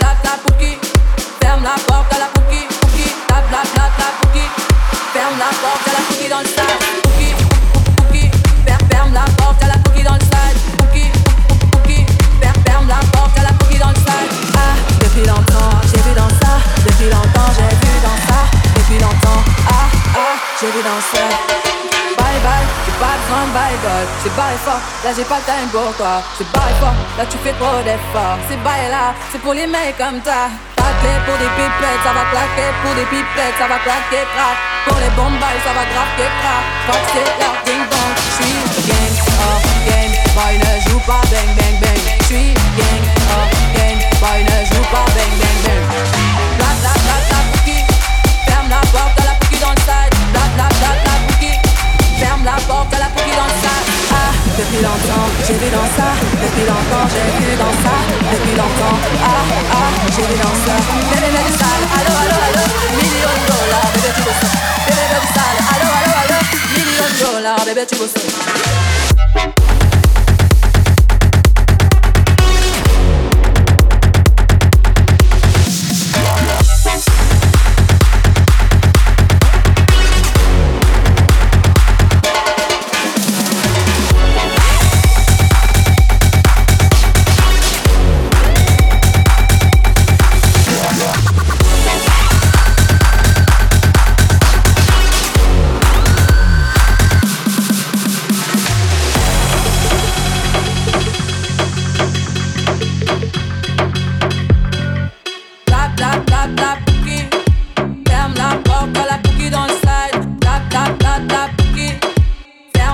la. Ferme la porte à la bouquille, bouquille. Tape la, tape la bouquille. Ferme la porte à la bouquille dans le sable. De bail God. C'est bail fort, là j'ai pas le time pour toi. C'est bail fort, là tu fais trop d'efforts. C'est bail là, c'est pour les mecs comme Pas clé pour des pipettes, ça va claquer Pour des pipettes, ça va claquer crack Pour les bombes ça va grave que crack Fuck c'est ding dong J'suis gang, oh gang longtemps, j'ai vu dans ça Depuis longtemps, ah, ah, j'ai vu dans ça. Bébé, bébé sale, allo, allo, allo Million de dollars, bébé, tu ça Bébé, bébé sale, allo, allo, allo Million de dollars, bébé, tu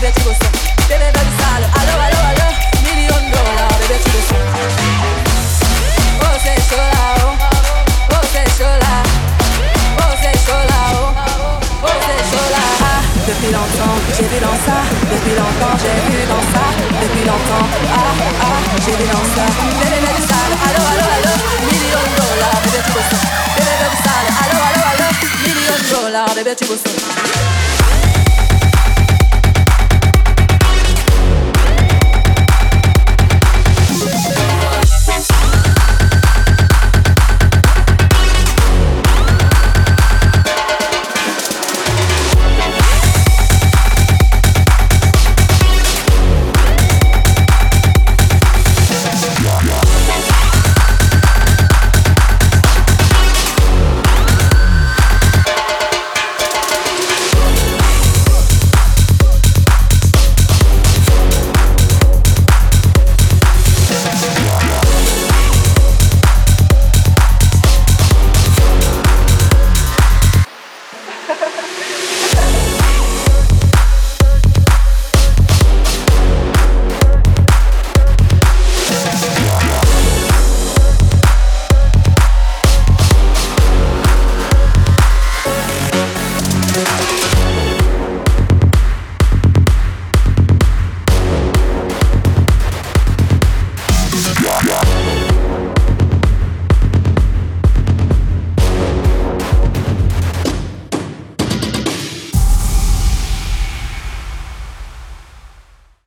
Bébé, tu veux ça. Bébé, bébé sale, allo, allo, allo. Million dollars, bébé, tu ça. Oh, c'est chaud oh. Oh, c'est chaud là. Oh, c'est chaud oh. Oh, c'est chaud. Ah, depuis longtemps, j'ai vu dans ça. Depuis longtemps, j'ai vu dans ça. Depuis longtemps, ah, ah, j'ai vu dans ça. Bébé, bébé sale, allo, allo, allo. Million dollars, bébé, tu veux ça. Bébé, bébé sale, allo, allo, allo. Million dollars, bébé, tu ça.